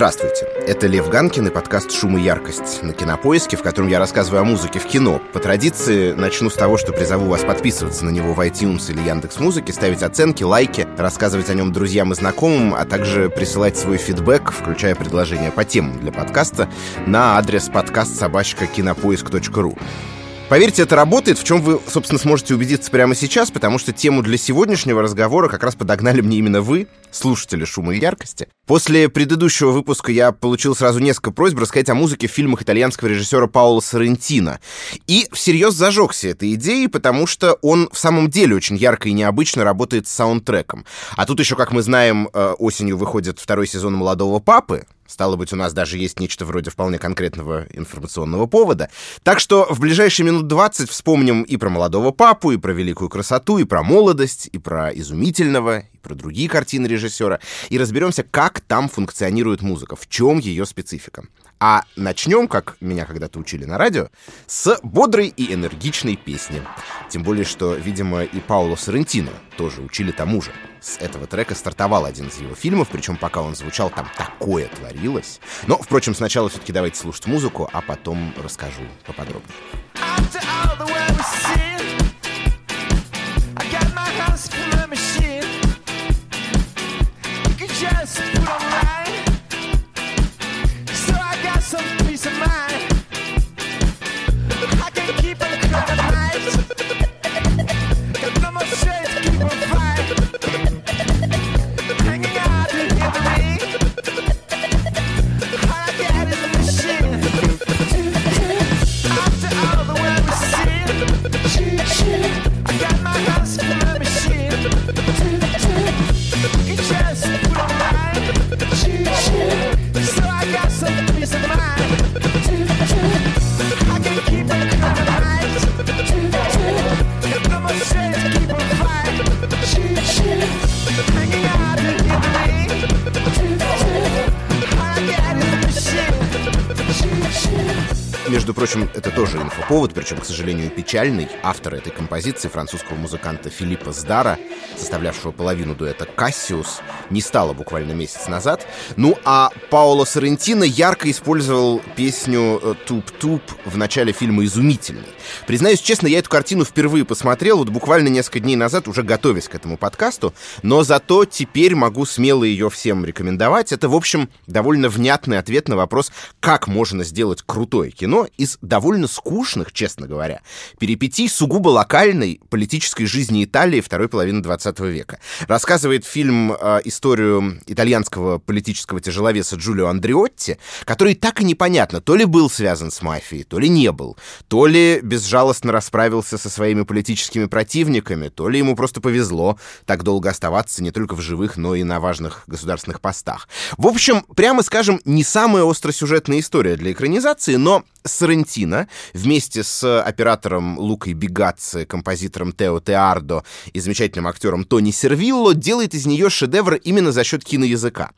Здравствуйте, это Лев Ганкин и подкаст «Шум и яркость» на Кинопоиске, в котором я рассказываю о музыке в кино. По традиции начну с того, что призову вас подписываться на него в iTunes или Яндекс Музыке, ставить оценки, лайки, рассказывать о нем друзьям и знакомым, а также присылать свой фидбэк, включая предложения по темам для подкаста, на адрес подкаст собачка кинопоиск.ру. Поверьте, это работает, в чем вы, собственно, сможете убедиться прямо сейчас, потому что тему для сегодняшнего разговора как раз подогнали мне именно вы, слушатели шума и яркости. После предыдущего выпуска я получил сразу несколько просьб рассказать о музыке в фильмах итальянского режиссера Паула Соррентино. И всерьез зажегся этой идеей, потому что он в самом деле очень ярко и необычно работает с саундтреком. А тут еще, как мы знаем, э, осенью выходит второй сезон «Молодого папы», Стало быть, у нас даже есть нечто вроде вполне конкретного информационного повода. Так что в ближайшие минут 20 вспомним и про молодого папу, и про великую красоту, и про молодость, и про изумительного, и про другие картины режиссера, и разберемся, как там функционирует музыка, в чем ее специфика. А начнем, как меня когда-то учили на радио, с бодрой и энергичной песни. Тем более, что, видимо, и Пауло Соррентино тоже учили тому же. С этого трека стартовал один из его фильмов, причем пока он звучал, там такое творилось. Но, впрочем, сначала все-таки давайте слушать музыку, а потом расскажу поподробнее. Между прочим, это тоже инфоповод, причем, к сожалению, печальный. Автор этой композиции, французского музыканта Филиппа Сдара, составлявшего половину дуэта «Кассиус», не стало буквально месяц назад. Ну а Паоло Соррентино ярко использовал песню э, «Туп-туп» в начале фильма «Изумительный». Признаюсь честно, я эту картину впервые посмотрел, вот буквально несколько дней назад, уже готовясь к этому подкасту, но зато теперь могу смело ее всем рекомендовать. Это, в общем, довольно внятный ответ на вопрос, как можно сделать крутое кино из довольно скучных, честно говоря, перипетий сугубо локальной политической жизни Италии второй половины 20 века. Рассказывает фильм э, историю итальянского политического тяжеловеса Джулио Андреотти, который так и непонятно, то ли был связан с мафией, то ли не был, то ли безжалостно расправился со своими политическими противниками, то ли ему просто повезло так долго оставаться не только в живых, но и на важных государственных постах. В общем, прямо скажем, не самая остросюжетная история для экранизации, но Соррентино вместе с оператором Лукой Бегаци, композитором Тео Теардо и замечательным актером Тони Сервилло делает из нее шедевр именно за счет киноязыка.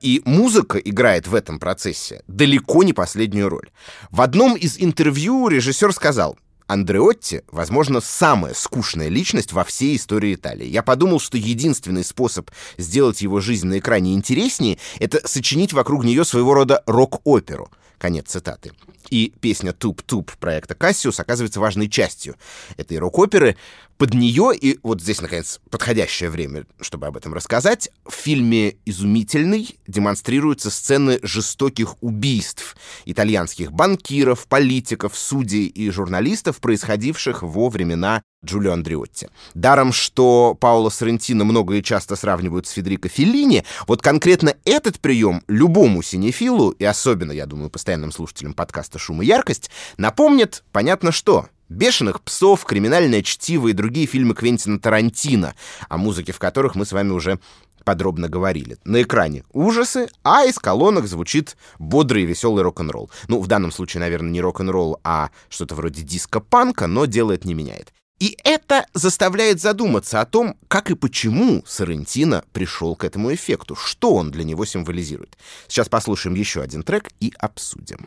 И музыка играет в этом процессе далеко не последнюю роль. В одном из интервью режиссер сказал, Андреотти, возможно, самая скучная личность во всей истории Италии. Я подумал, что единственный способ сделать его жизнь на экране интереснее — это сочинить вокруг нее своего рода рок-оперу. Конец цитаты. И песня «Туп-туп» проекта «Кассиус» оказывается важной частью этой рок-оперы. Под нее, и вот здесь, наконец, подходящее время, чтобы об этом рассказать, в фильме «Изумительный» демонстрируются сцены жестоких убийств итальянских банкиров, политиков, судей и журналистов, происходивших во времена Джулио Андреотти. Даром, что Пауло Соррентино много и часто сравнивают с Федерико Феллини, вот конкретно этот прием любому синефилу, и особенно, я думаю, постоянным слушателям подкаста «Шум и яркость», напомнит, понятно что, «Бешеных псов», «Криминальное чтиво» и другие фильмы Квентина Тарантино, о музыке в которых мы с вами уже подробно говорили. На экране ужасы, а из колонок звучит бодрый и веселый рок-н-ролл. Ну, в данном случае, наверное, не рок-н-ролл, а что-то вроде диско-панка, но дело это не меняет. И это заставляет задуматься о том, как и почему Соррентино пришел к этому эффекту, что он для него символизирует. Сейчас послушаем еще один трек и обсудим.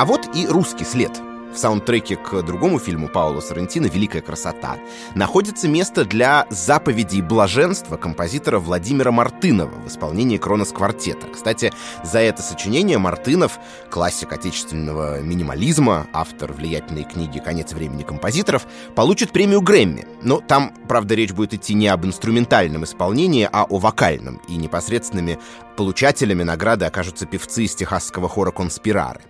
А вот и русский след — в саундтреке к другому фильму Паула Соррентино «Великая красота» находится место для заповедей блаженства композитора Владимира Мартынова в исполнении Кронос квартета. Кстати, за это сочинение Мартынов, классик отечественного минимализма, автор влиятельной книги «Конец времени композиторов», получит премию Грэмми. Но там, правда, речь будет идти не об инструментальном исполнении, а о вокальном, и непосредственными получателями награды окажутся певцы из техасского хора «Конспирары».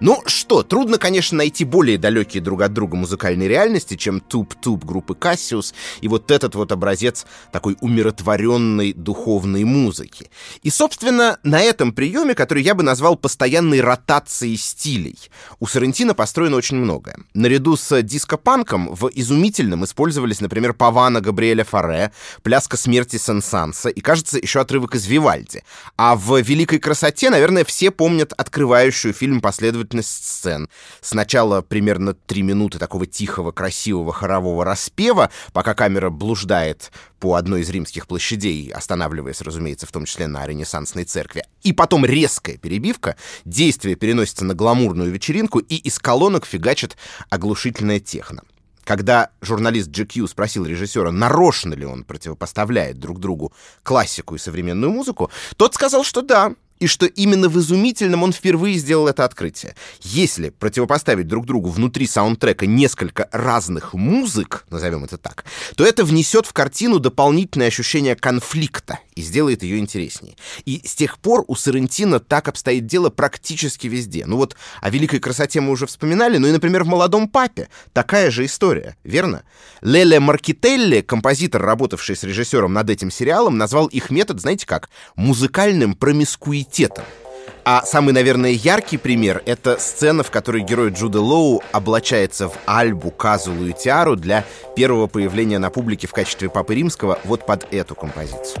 Ну что, трудно, конечно, найти более далекие друг от друга музыкальные реальности, чем туп-туп группы Кассиус и вот этот вот образец такой умиротворенной духовной музыки. И, собственно, на этом приеме, который я бы назвал постоянной ротацией стилей, у Соррентино построено очень многое. Наряду с диско-панком в изумительном использовались, например, Павана Габриэля Фаре, Пляска смерти Сен-Санса и, кажется, еще отрывок из Вивальди. А в «Великой красоте», наверное, все помнят открывающую фильм последовательность последовательность сцен. Сначала примерно три минуты такого тихого, красивого хорового распева, пока камера блуждает по одной из римских площадей, останавливаясь, разумеется, в том числе на Ренессансной церкви. И потом резкая перебивка, действие переносится на гламурную вечеринку, и из колонок фигачит оглушительная техно. Когда журналист GQ спросил режиссера, нарочно ли он противопоставляет друг другу классику и современную музыку, тот сказал, что да, и что именно в «Изумительном» он впервые сделал это открытие. Если противопоставить друг другу внутри саундтрека несколько разных музык, назовем это так, то это внесет в картину дополнительное ощущение конфликта и сделает ее интереснее. И с тех пор у Соррентино так обстоит дело практически везде. Ну вот о великой красоте мы уже вспоминали, ну и, например, в «Молодом папе» такая же история, верно? Леле Маркителли, композитор, работавший с режиссером над этим сериалом, назвал их метод, знаете как, музыкальным промискуитетом. А самый, наверное, яркий пример — это сцена, в которой герой Джуда Лоу облачается в альбу, казулу и тиару для первого появления на публике в качестве Папы Римского вот под эту композицию.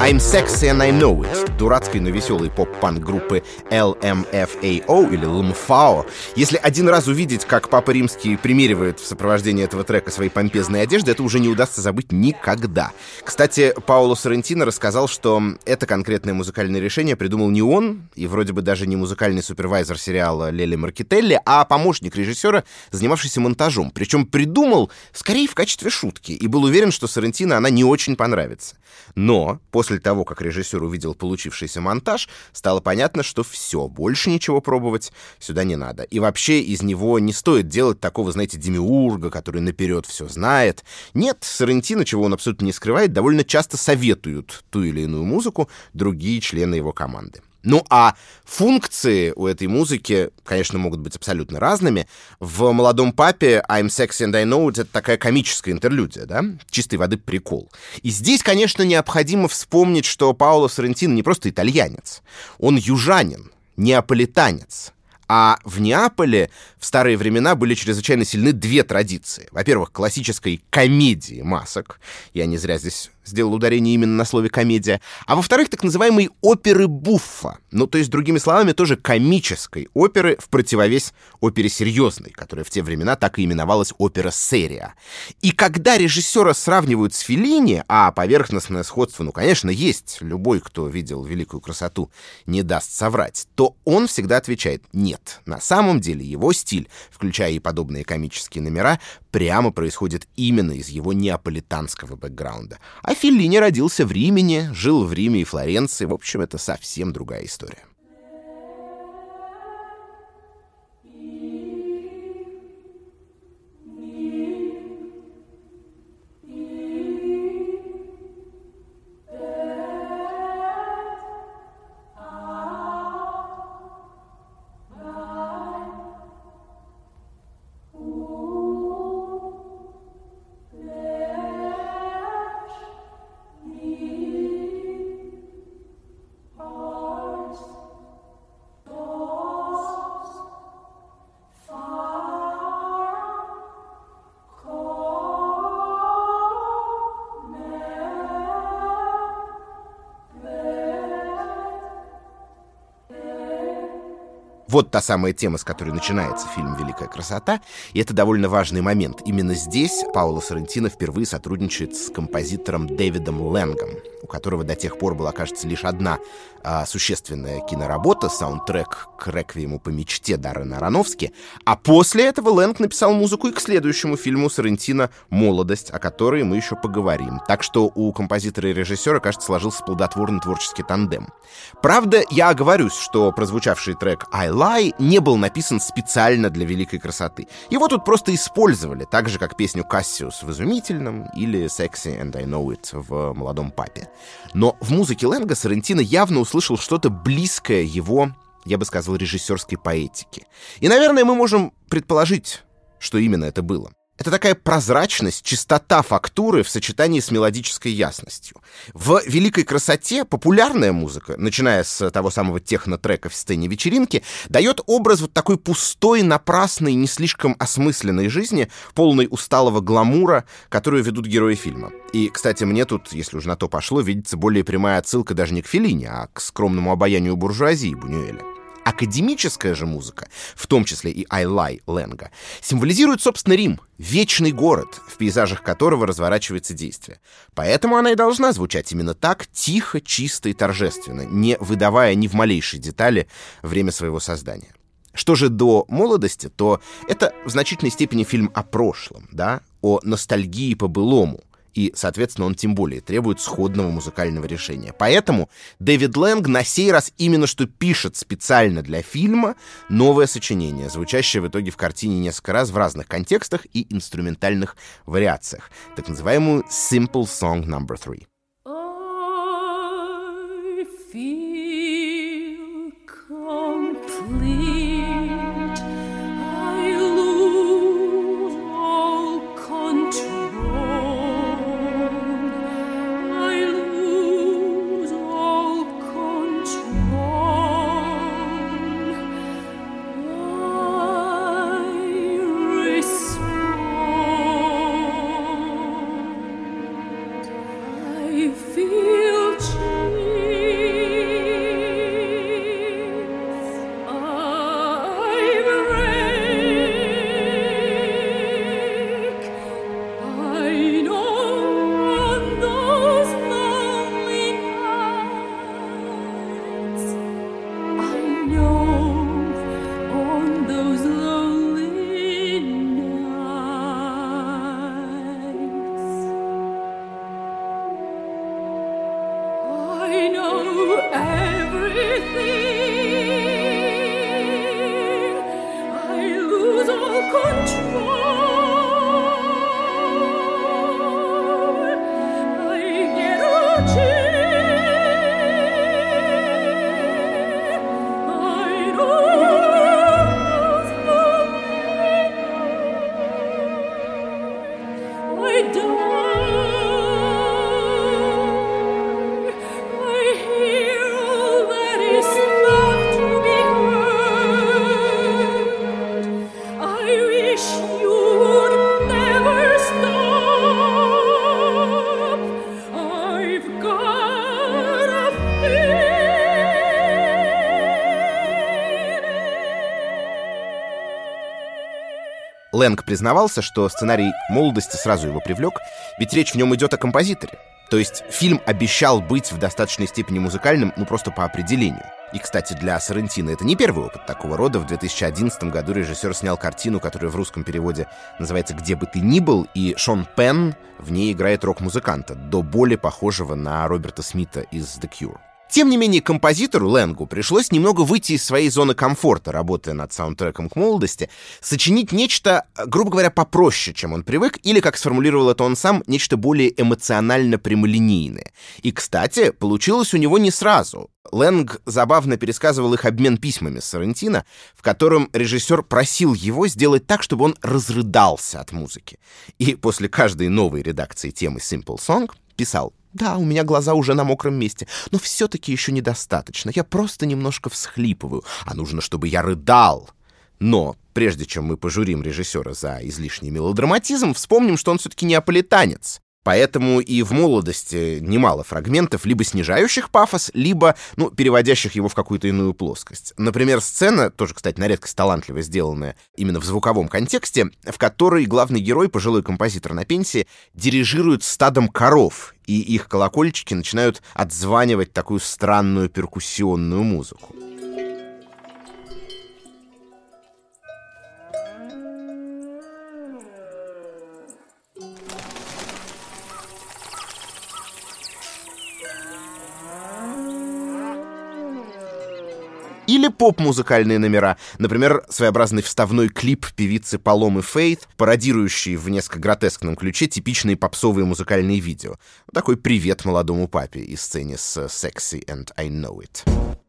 I'm Sexy and I Know It, дурацкой, но веселой поп-панк группы LMFAO или LMFAO. Если один раз увидеть, как Папа Римский примеривает в сопровождении этого трека свои помпезные одежды, это уже не удастся забыть никогда. Кстати, Пауло Соррентино рассказал, что это конкретное музыкальное решение придумал не он, и вроде бы даже не музыкальный супервайзер сериала Лели Маркетелли, а помощник режиссера, занимавшийся монтажом. Причем придумал скорее в качестве шутки, и был уверен, что Соррентино она не очень понравится. Но после того, как режиссер увидел получившийся монтаж, стало понятно, что все, больше ничего пробовать сюда не надо. И вообще из него не стоит делать такого, знаете, демиурга, который наперед все знает. Нет, Соррентино, чего он абсолютно не скрывает, довольно часто советуют ту или иную музыку другие члены его команды. Ну а функции у этой музыки, конечно, могут быть абсолютно разными. В «Молодом папе» «I'm sexy and I know it» — это такая комическая интерлюдия, да? Чистой воды прикол. И здесь, конечно, необходимо вспомнить, что Пауло Соррентино не просто итальянец. Он южанин, неаполитанец. А в Неаполе в старые времена были чрезвычайно сильны две традиции. Во-первых, классической комедии масок. Я не зря здесь сделал ударение именно на слове «комедия», а во-вторых, так называемой оперы Буффа, ну, то есть, другими словами, тоже комической оперы в противовес опере серьезной, которая в те времена так и именовалась опера серия. И когда режиссера сравнивают с Феллини, а поверхностное сходство, ну, конечно, есть, любой, кто видел «Великую красоту», не даст соврать, то он всегда отвечает «нет». На самом деле его стиль, включая и подобные комические номера, прямо происходит именно из его неаполитанского бэкграунда. А Феллини родился в Римене, жил в Риме и Флоренции. В общем, это совсем другая история. Вот та самая тема, с которой начинается фильм «Великая красота», и это довольно важный момент. Именно здесь Пауло Соррентино впервые сотрудничает с композитором Дэвидом Лэнгом, которого до тех пор была, кажется, лишь одна а, существенная киноработа, саундтрек к «Реквиему по мечте» Даррена Аронофски, а после этого Лэнг написал музыку и к следующему фильму Соррентино «Молодость», о которой мы еще поговорим. Так что у композитора и режиссера, кажется, сложился плодотворный творческий тандем. Правда, я оговорюсь, что прозвучавший трек «I Lie» не был написан специально для «Великой красоты». Его тут просто использовали, так же, как песню «Кассиус» в «Изумительном» или «Sexy and I Know It» в «Молодом папе». Но в музыке Лэнга Соррентино явно услышал что-то близкое его, я бы сказал, режиссерской поэтике. И, наверное, мы можем предположить, что именно это было. Это такая прозрачность, чистота фактуры в сочетании с мелодической ясностью. В «Великой красоте» популярная музыка, начиная с того самого техно-трека в сцене вечеринки, дает образ вот такой пустой, напрасной, не слишком осмысленной жизни, полной усталого гламура, которую ведут герои фильма. И, кстати, мне тут, если уж на то пошло, видится более прямая отсылка даже не к Феллине, а к скромному обаянию буржуазии Бунюэля. Академическая же музыка, в том числе и «I Lie» Ленга, символизирует, собственно, Рим, вечный город, в пейзажах которого разворачивается действие. Поэтому она и должна звучать именно так, тихо, чисто и торжественно, не выдавая ни в малейшей детали время своего создания. Что же до молодости, то это в значительной степени фильм о прошлом, да, о ностальгии по былому, и, соответственно, он тем более требует сходного музыкального решения. Поэтому Дэвид Лэнг на сей раз именно что пишет специально для фильма новое сочинение, звучащее в итоге в картине несколько раз в разных контекстах и инструментальных вариациях, так называемую Simple Song No. 3. I feel complete. Лэнг признавался, что сценарий «Молодости» сразу его привлек, ведь речь в нем идет о композиторе. То есть фильм обещал быть в достаточной степени музыкальным, ну просто по определению. И, кстати, для Соррентино это не первый опыт такого рода. В 2011 году режиссер снял картину, которая в русском переводе называется «Где бы ты ни был», и Шон Пенн в ней играет рок-музыканта, до боли похожего на Роберта Смита из The Cure. Тем не менее, композитору Ленгу пришлось немного выйти из своей зоны комфорта, работая над саундтреком к молодости, сочинить нечто, грубо говоря, попроще, чем он привык, или, как сформулировал это он сам, нечто более эмоционально прямолинейное. И, кстати, получилось у него не сразу. Лэнг забавно пересказывал их обмен письмами с Соррентино, в котором режиссер просил его сделать так, чтобы он разрыдался от музыки. И после каждой новой редакции темы Simple Song писал да, у меня глаза уже на мокром месте, но все-таки еще недостаточно. Я просто немножко всхлипываю, а нужно, чтобы я рыдал. Но прежде чем мы пожурим режиссера за излишний мелодраматизм, вспомним, что он все-таки неаполитанец. Поэтому и в молодости немало фрагментов, либо снижающих пафос, либо, ну, переводящих его в какую-то иную плоскость. Например, сцена, тоже, кстати, на редкость талантливо сделанная именно в звуковом контексте, в которой главный герой, пожилой композитор на пенсии, дирижирует стадом коров, и их колокольчики начинают отзванивать такую странную перкуссионную музыку. Или поп-музыкальные номера. Например, своеобразный вставной клип певицы Паломы Фейт, пародирующий в несколько гротескном ключе типичные попсовые музыкальные видео. Такой привет молодому папе из сцены с «Sexy and I Know It».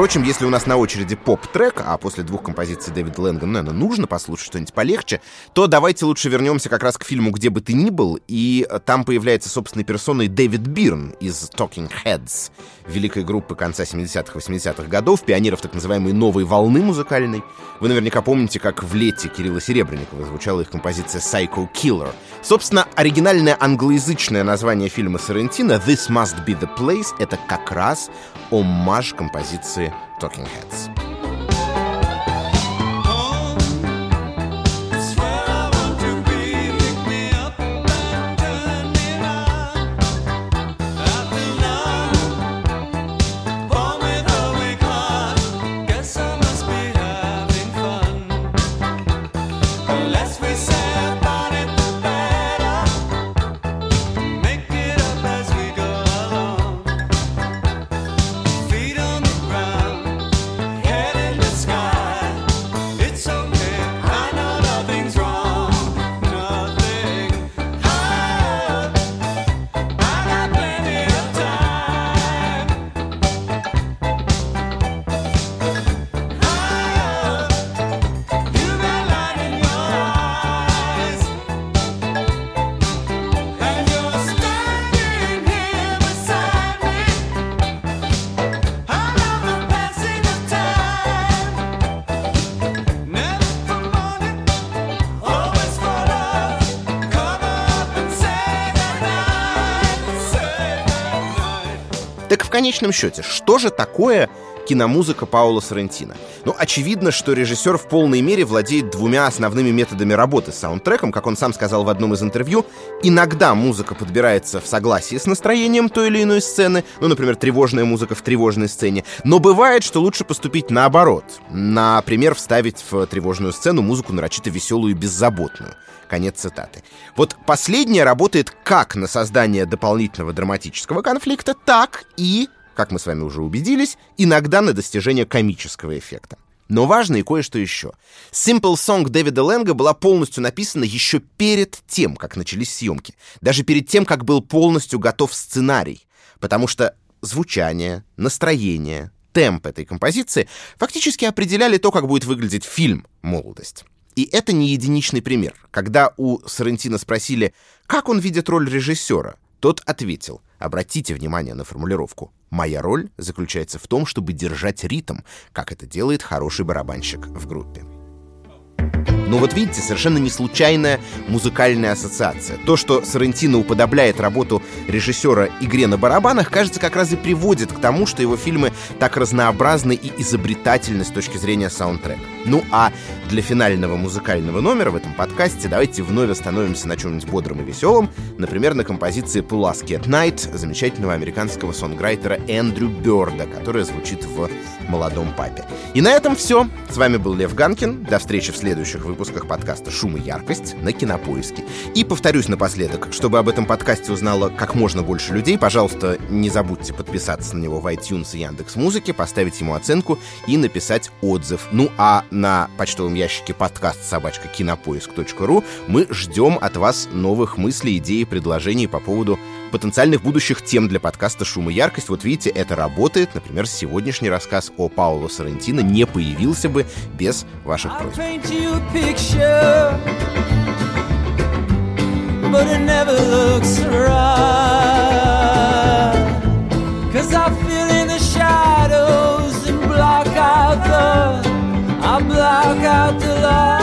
Впрочем, если у нас на очереди поп-трек, а после двух композиций Дэвида Лэнгана нужно послушать что-нибудь полегче, то давайте лучше вернемся как раз к фильму «Где бы ты ни был», и там появляется собственной персоной Дэвид Бирн из Talking Heads, великой группы конца 70-х, 80-х годов, пионеров так называемой новой волны музыкальной. Вы наверняка помните, как в «Лете» Кирилла Серебренникова звучала их композиция «Psycho Killer». Собственно, оригинальное англоязычное название фильма Сарантино «This Must Be The Place» — это как раз оммаж композиции Talking Heads. В конечном счете, что же такое киномузыка Паула Соррентино? Ну, очевидно, что режиссер в полной мере владеет двумя основными методами работы с саундтреком, как он сам сказал в одном из интервью. Иногда музыка подбирается в согласии с настроением той или иной сцены, ну, например, тревожная музыка в тревожной сцене, но бывает, что лучше поступить наоборот. Например, вставить в тревожную сцену музыку нарочито веселую и беззаботную. Конец цитаты. Вот последнее работает как на создание дополнительного драматического конфликта, так и, как мы с вами уже убедились, иногда на достижение комического эффекта. Но важно и кое-что еще. Simple Song Дэвида Лэнга была полностью написана еще перед тем, как начались съемки. Даже перед тем, как был полностью готов сценарий. Потому что звучание, настроение, темп этой композиции фактически определяли то, как будет выглядеть фильм «Молодость». И это не единичный пример. Когда у Соррентино спросили, как он видит роль режиссера, тот ответил, обратите внимание на формулировку, «Моя роль заключается в том, чтобы держать ритм, как это делает хороший барабанщик в группе». Но вот видите, совершенно не случайная музыкальная ассоциация. То, что Соррентино уподобляет работу режиссера игре на барабанах, кажется, как раз и приводит к тому, что его фильмы так разнообразны и изобретательны с точки зрения саундтрека. Ну а для финального музыкального номера в этом подкасте давайте вновь остановимся на чем-нибудь бодром и веселом, например, на композиции «Pulaski at Night» замечательного американского сонграйтера Эндрю Бёрда, которая звучит в «Молодом папе». И на этом все. С вами был Лев Ганкин. До встречи в следующих выпусках подкаста «Шум и яркость» на Кинопоиске. И повторюсь напоследок, чтобы об этом подкасте узнало как можно больше людей, пожалуйста, не забудьте подписаться на него в iTunes и Яндекс Музыке, поставить ему оценку и написать отзыв. Ну а на почтовом ящике подкаст собачка кинопоиск.ру мы ждем от вас новых мыслей, идей, предложений по поводу потенциальных будущих тем для подкаста «Шум и яркость». Вот видите, это работает. Например, сегодняшний рассказ о Пауло Соррентино не появился бы без ваших просьб. But it never looks right Cause I feel in the shadows And block out the I block out the light